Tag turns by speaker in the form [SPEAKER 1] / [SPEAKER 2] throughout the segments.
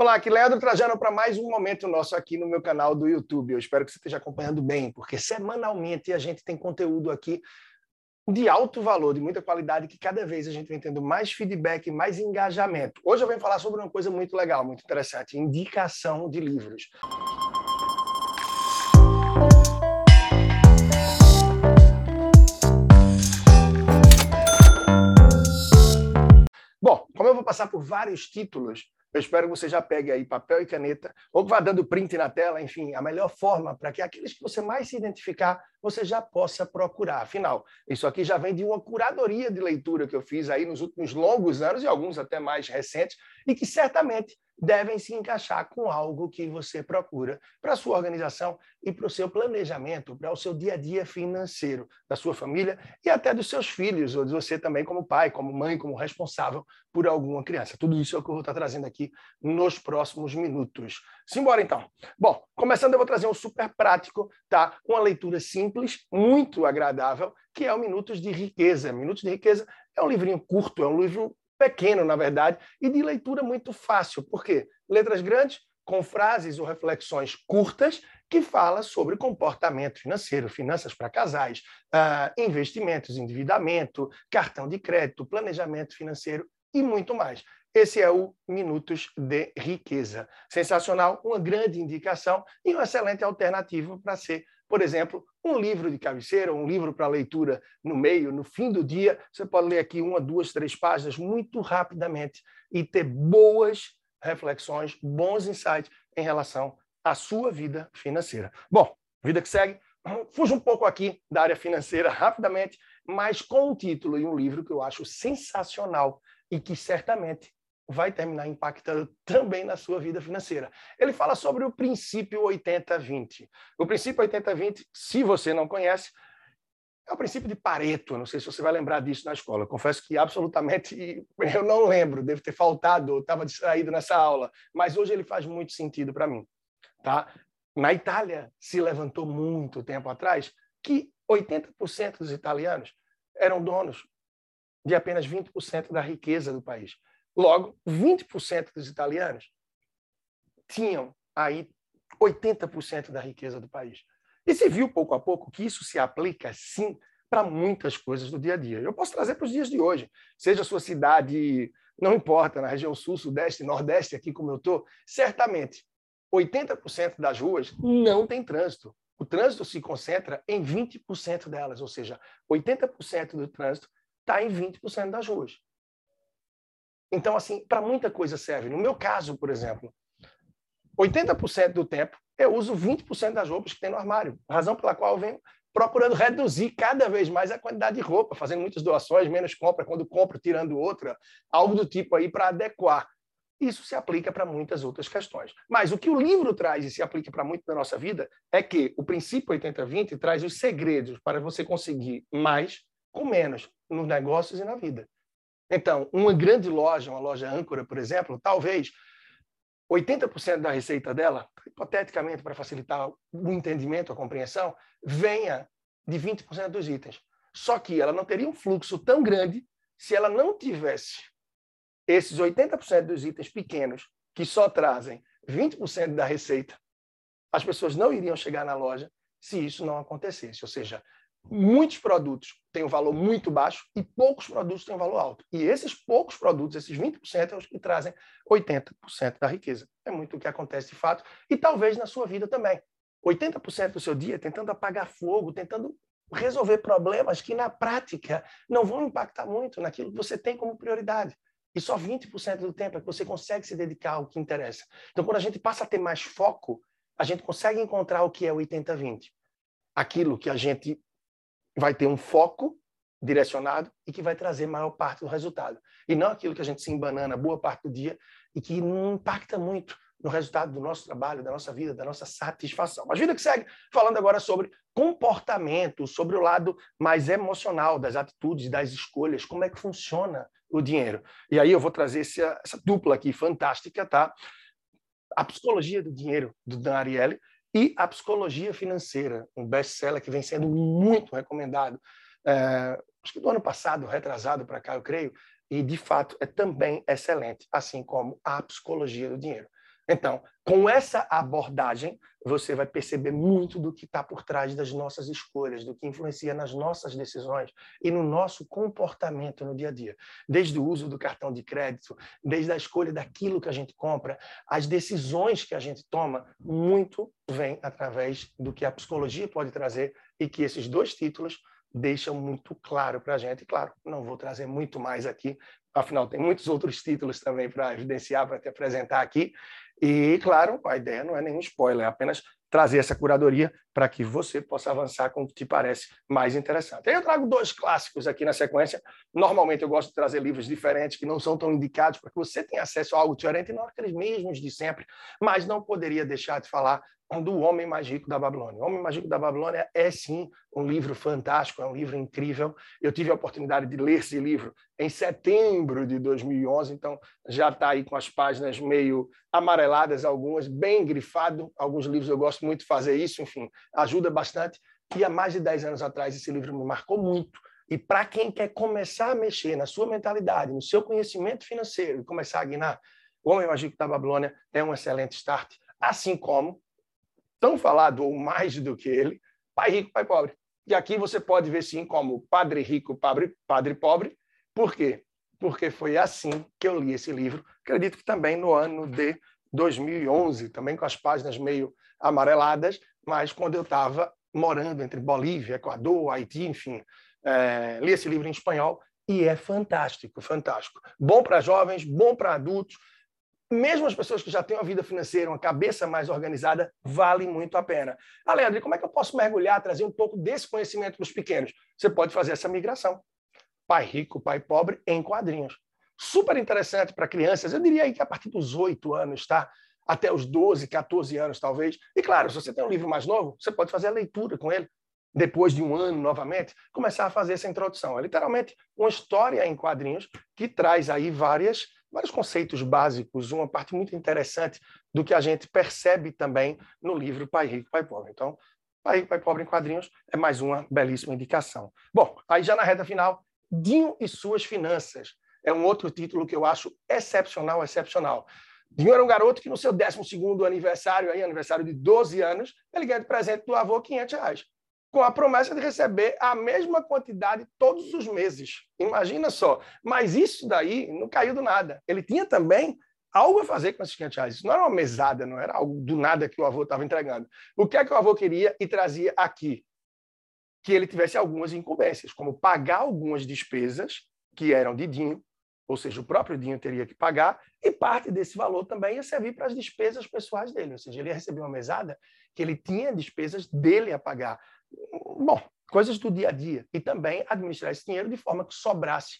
[SPEAKER 1] Olá, aqui Leandro Trajano para mais um momento nosso aqui no meu canal do YouTube. Eu espero que você esteja acompanhando bem, porque semanalmente a gente tem conteúdo aqui de alto valor, de muita qualidade, que cada vez a gente vem tendo mais feedback, mais engajamento. Hoje eu venho falar sobre uma coisa muito legal, muito interessante, indicação de livros. Bom, como eu vou passar por vários títulos, eu espero que você já pegue aí papel e caneta, ou que vá dando print na tela, enfim, a melhor forma para que aqueles que você mais se identificar, você já possa procurar. Afinal, isso aqui já vem de uma curadoria de leitura que eu fiz aí nos últimos longos anos, e alguns até mais recentes, e que certamente devem se encaixar com algo que você procura para a sua organização e para o seu planejamento, para o seu dia a dia financeiro da sua família e até dos seus filhos, ou de você também como pai, como mãe, como responsável por alguma criança. Tudo isso é o que eu vou estar trazendo aqui nos próximos minutos. Simbora então. Bom, começando eu vou trazer um super prático, tá? Uma leitura simples, muito agradável, que é o Minutos de Riqueza. Minutos de Riqueza é um livrinho curto, é um livro pequeno, na verdade, e de leitura muito fácil. Por quê? Letras grandes, com frases ou reflexões curtas que fala sobre comportamento financeiro, finanças para casais, uh, investimentos, endividamento, cartão de crédito, planejamento financeiro e muito mais. Esse é o Minutos de Riqueza. Sensacional, uma grande indicação e uma excelente alternativa para ser por exemplo, um livro de cabeceira, um livro para leitura no meio, no fim do dia. Você pode ler aqui uma, duas, três páginas muito rapidamente e ter boas reflexões, bons insights em relação à sua vida financeira. Bom, vida que segue. Fuja um pouco aqui da área financeira rapidamente, mas com um título e um livro que eu acho sensacional e que certamente vai terminar impactando também na sua vida financeira. Ele fala sobre o princípio 80-20. O princípio 80-20, se você não conhece, é o princípio de Pareto. Não sei se você vai lembrar disso na escola. Confesso que absolutamente eu não lembro, devo ter faltado, estava distraído nessa aula. Mas hoje ele faz muito sentido para mim. Tá? Na Itália se levantou muito tempo atrás que 80% dos italianos eram donos de apenas 20% da riqueza do país. Logo, 20% dos italianos tinham aí 80% da riqueza do país. E se viu pouco a pouco que isso se aplica, sim, para muitas coisas do dia a dia. Eu posso trazer para os dias de hoje. Seja a sua cidade, não importa, na região sul, sudeste, nordeste, aqui como eu estou, certamente 80% das ruas não tem trânsito. O trânsito se concentra em 20% delas, ou seja, 80% do trânsito está em 20% das ruas. Então, assim, para muita coisa serve. No meu caso, por exemplo, 80% do tempo eu uso 20% das roupas que tem no armário, razão pela qual eu venho procurando reduzir cada vez mais a quantidade de roupa, fazendo muitas doações, menos compra, quando compro, tirando outra, algo do tipo aí para adequar. Isso se aplica para muitas outras questões. Mas o que o livro traz e se aplica para muito da nossa vida é que o princípio 80-20 traz os segredos para você conseguir mais com menos nos negócios e na vida. Então, uma grande loja, uma loja âncora, por exemplo, talvez 80% da receita dela, hipoteticamente para facilitar o entendimento, a compreensão, venha de 20% dos itens. Só que ela não teria um fluxo tão grande se ela não tivesse esses 80% dos itens pequenos que só trazem 20% da receita. As pessoas não iriam chegar na loja se isso não acontecesse. Ou seja, muitos produtos têm um valor muito baixo e poucos produtos têm um valor alto. E esses poucos produtos, esses 20%, é os que trazem 80% da riqueza. É muito o que acontece de fato. E talvez na sua vida também. 80% do seu dia tentando apagar fogo, tentando resolver problemas que na prática não vão impactar muito naquilo que você tem como prioridade. E só 20% do tempo é que você consegue se dedicar ao que interessa. Então, quando a gente passa a ter mais foco, a gente consegue encontrar o que é 80-20. Aquilo que a gente vai ter um foco direcionado e que vai trazer maior parte do resultado. E não aquilo que a gente se embanana boa parte do dia e que não impacta muito no resultado do nosso trabalho, da nossa vida, da nossa satisfação. Mas vida que segue, falando agora sobre comportamento, sobre o lado mais emocional das atitudes, das escolhas, como é que funciona o dinheiro. E aí eu vou trazer essa, essa dupla aqui fantástica, tá? A psicologia do dinheiro do Dan Ariely e A Psicologia Financeira, um best-seller que vem sendo muito recomendado, é, acho que do ano passado, retrasado para cá, eu creio, e de fato é também excelente, assim como A Psicologia do Dinheiro. Então, com essa abordagem, você vai perceber muito do que está por trás das nossas escolhas, do que influencia nas nossas decisões e no nosso comportamento no dia a dia. Desde o uso do cartão de crédito, desde a escolha daquilo que a gente compra, as decisões que a gente toma, muito vem através do que a psicologia pode trazer e que esses dois títulos deixam muito claro para a gente. Claro, não vou trazer muito mais aqui, afinal, tem muitos outros títulos também para evidenciar, para te apresentar aqui. E, claro, a ideia não é nenhum spoiler, é apenas trazer essa curadoria para que você possa avançar com o que te parece mais interessante. Aí eu trago dois clássicos aqui na sequência. Normalmente eu gosto de trazer livros diferentes que não são tão indicados para que você tenha acesso a algo diferente não aqueles mesmos de sempre, mas não poderia deixar de falar do Homem Mais Rico da Babilônia. O Homem Mais Rico da Babilônia é, sim, um livro fantástico, é um livro incrível. Eu tive a oportunidade de ler esse livro em setembro de 2011, então já está aí com as páginas meio amareladas, algumas, bem grifado. Alguns livros eu gosto muito de fazer isso, enfim, ajuda bastante. E há mais de 10 anos atrás, esse livro me marcou muito. E para quem quer começar a mexer na sua mentalidade, no seu conhecimento financeiro e começar a guinar, O Homem Mais Rico da Babilônia é um excelente start, assim como tão falado ou mais do que ele, pai rico, pai pobre. E aqui você pode ver sim como padre rico, padre, padre pobre. Por quê? Porque foi assim que eu li esse livro. Acredito que também no ano de 2011, também com as páginas meio amareladas, mas quando eu estava morando entre Bolívia, Equador, Haiti, enfim, é, li esse livro em espanhol e é fantástico, fantástico. Bom para jovens, bom para adultos, mesmo as pessoas que já têm uma vida financeira, uma cabeça mais organizada, vale muito a pena. Leandro, como é que eu posso mergulhar, trazer um pouco desse conhecimento para os pequenos? Você pode fazer essa migração. Pai rico, pai pobre, em quadrinhos. Super interessante para crianças, eu diria aí que a partir dos oito anos, tá? Até os 12, 14 anos, talvez. E claro, se você tem um livro mais novo, você pode fazer a leitura com ele. Depois de um ano, novamente, começar a fazer essa introdução. É literalmente uma história em quadrinhos que traz aí várias vários conceitos básicos, uma parte muito interessante do que a gente percebe também no livro Pai Rico, Pai Pobre. Então, Pai Rico, Pai Pobre em quadrinhos é mais uma belíssima indicação. Bom, aí já na reta final, Dinho e suas finanças. É um outro título que eu acho excepcional, excepcional. Dinho era um garoto que no seu 12º aniversário, aí, aniversário de 12 anos, ele ganha de presente do avô 500 reais com a promessa de receber a mesma quantidade todos os meses. Imagina só. Mas isso daí não caiu do nada. Ele tinha também algo a fazer com esses 500 reais. Isso não era uma mesada, não era algo do nada que o avô estava entregando. O que é que o avô queria e trazia aqui? Que ele tivesse algumas incumbências, como pagar algumas despesas que eram de Dinho, ou seja, o próprio Dinho teria que pagar, e parte desse valor também ia servir para as despesas pessoais dele, ou seja, ele ia receber uma mesada que ele tinha despesas dele a pagar bom, coisas do dia a dia. E também administrar esse dinheiro de forma que sobrasse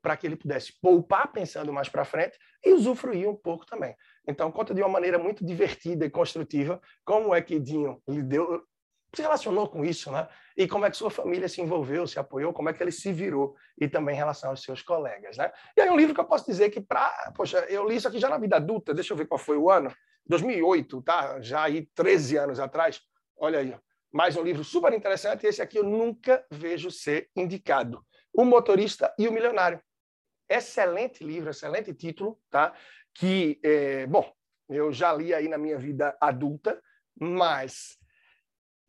[SPEAKER 1] para que ele pudesse poupar pensando mais para frente e usufruir um pouco também. Então, conta de uma maneira muito divertida e construtiva como é que Dinho lhe deu, se relacionou com isso, né? E como é que sua família se envolveu, se apoiou, como é que ele se virou e também em relação aos seus colegas, né? E aí um livro que eu posso dizer que para, poxa, eu li isso aqui já na vida adulta, deixa eu ver qual foi o ano, 2008, tá? Já aí 13 anos atrás. Olha aí, mais um livro super interessante, esse aqui eu nunca vejo ser indicado. O Motorista e o Milionário. Excelente livro, excelente título, tá? Que, é, bom, eu já li aí na minha vida adulta, mas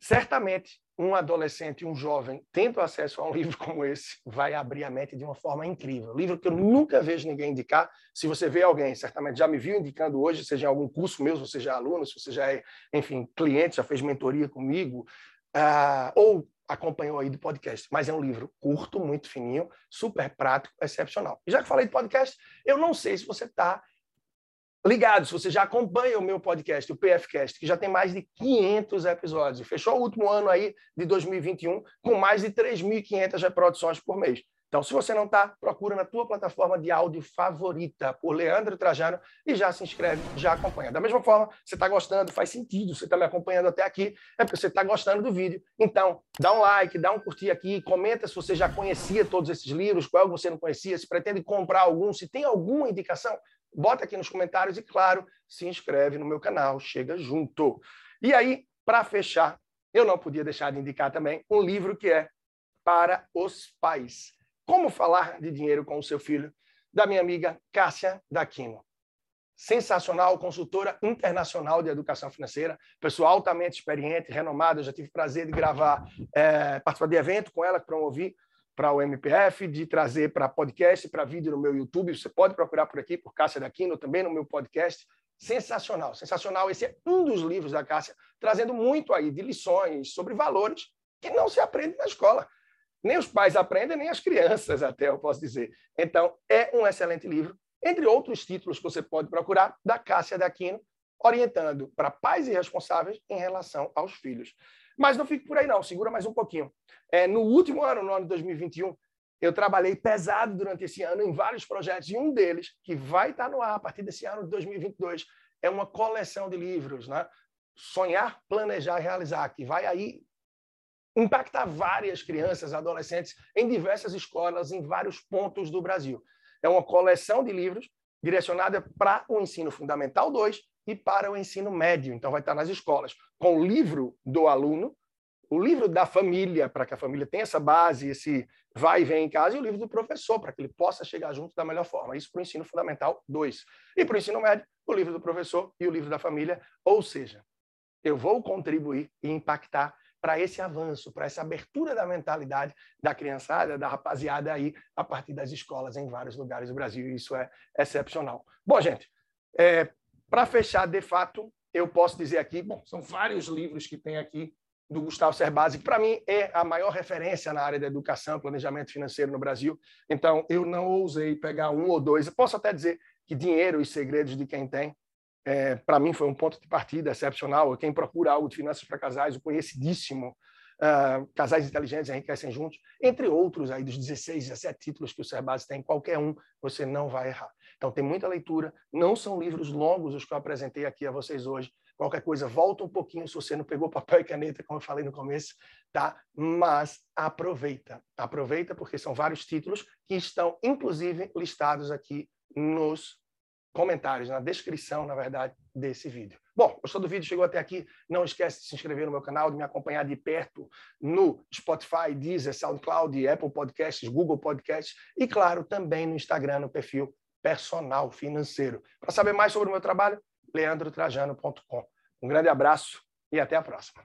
[SPEAKER 1] certamente um adolescente, um jovem, tendo acesso a um livro como esse, vai abrir a mente de uma forma incrível. Livro que eu nunca vejo ninguém indicar. Se você vê alguém, certamente já me viu indicando hoje, seja em algum curso meu, se você já é aluno, se você já é, enfim, cliente, já fez mentoria comigo, uh, ou acompanhou aí do podcast. Mas é um livro curto, muito fininho, super prático, excepcional. E já que falei de podcast, eu não sei se você está ligado, se você já acompanha o meu podcast, o PFcast, que já tem mais de 500 episódios, fechou o último ano aí de 2021 com mais de 3.500 reproduções por mês. Então, se você não está, procura na tua plataforma de áudio favorita por Leandro Trajano e já se inscreve, já acompanha. Da mesma forma, você está gostando, faz sentido, você está me acompanhando até aqui, é porque você está gostando do vídeo. Então, dá um like, dá um curtir aqui, comenta se você já conhecia todos esses livros, qual você não conhecia, se pretende comprar algum, se tem alguma indicação, bota aqui nos comentários e, claro, se inscreve no meu canal, chega junto. E aí, para fechar, eu não podia deixar de indicar também um livro que é Para os Pais. Como falar de dinheiro com o seu filho, da minha amiga Cássia Daquino. sensacional, consultora internacional de educação financeira, pessoa altamente experiente, renomada. Eu já tive prazer de gravar, é, participar de evento com ela que promovi para o MPF, de trazer para podcast, para vídeo no meu YouTube. Você pode procurar por aqui, por Cássia Daquino, também no meu podcast. Sensacional, sensacional. Esse é um dos livros da Cássia, trazendo muito aí de lições sobre valores que não se aprende na escola. Nem os pais aprendem, nem as crianças, até eu posso dizer. Então, é um excelente livro entre outros títulos que você pode procurar, da Cássia Daquino, orientando para pais e responsáveis em relação aos filhos. Mas não fique por aí, não, segura mais um pouquinho. É, no último ano, no ano de 2021, eu trabalhei pesado durante esse ano em vários projetos, e um deles, que vai estar no ar a partir desse ano de 2022, é uma coleção de livros, né? Sonhar, Planejar e Realizar, que vai aí impactar várias crianças, adolescentes, em diversas escolas, em vários pontos do Brasil. É uma coleção de livros direcionada para o ensino fundamental 2 e para o ensino médio. Então, vai estar nas escolas com o livro do aluno, o livro da família, para que a família tenha essa base, esse vai e vem em casa, e o livro do professor, para que ele possa chegar junto da melhor forma. Isso para o ensino fundamental 2. E para o ensino médio, o livro do professor e o livro da família. Ou seja, eu vou contribuir e impactar para esse avanço, para essa abertura da mentalidade da criançada, da rapaziada aí, a partir das escolas em vários lugares do Brasil. E isso é excepcional. Bom, gente, é, para fechar, de fato, eu posso dizer aqui, bom, são vários livros que tem aqui do Gustavo Cerbasi, que para mim é a maior referência na área da educação, planejamento financeiro no Brasil. Então, eu não ousei pegar um ou dois. Eu posso até dizer que Dinheiro e Segredos de Quem Tem é, para mim foi um ponto de partida excepcional. Quem procura algo de finanças para casais, o conhecidíssimo uh, Casais Inteligentes Enriquecem Juntos, entre outros aí dos 16, 17 títulos que o Cerbasi tem, qualquer um você não vai errar. Então tem muita leitura, não são livros longos os que eu apresentei aqui a vocês hoje. Qualquer coisa, volta um pouquinho se você não pegou papel e caneta, como eu falei no começo, tá? Mas aproveita, aproveita porque são vários títulos que estão inclusive listados aqui nos comentários, na descrição, na verdade, desse vídeo. Bom, gostou do vídeo, chegou até aqui, não esquece de se inscrever no meu canal, de me acompanhar de perto no Spotify, Deezer, SoundCloud, Apple Podcasts, Google Podcasts e, claro, também no Instagram, no perfil Personal Financeiro. Para saber mais sobre o meu trabalho, leandrotrajano.com. Um grande abraço e até a próxima.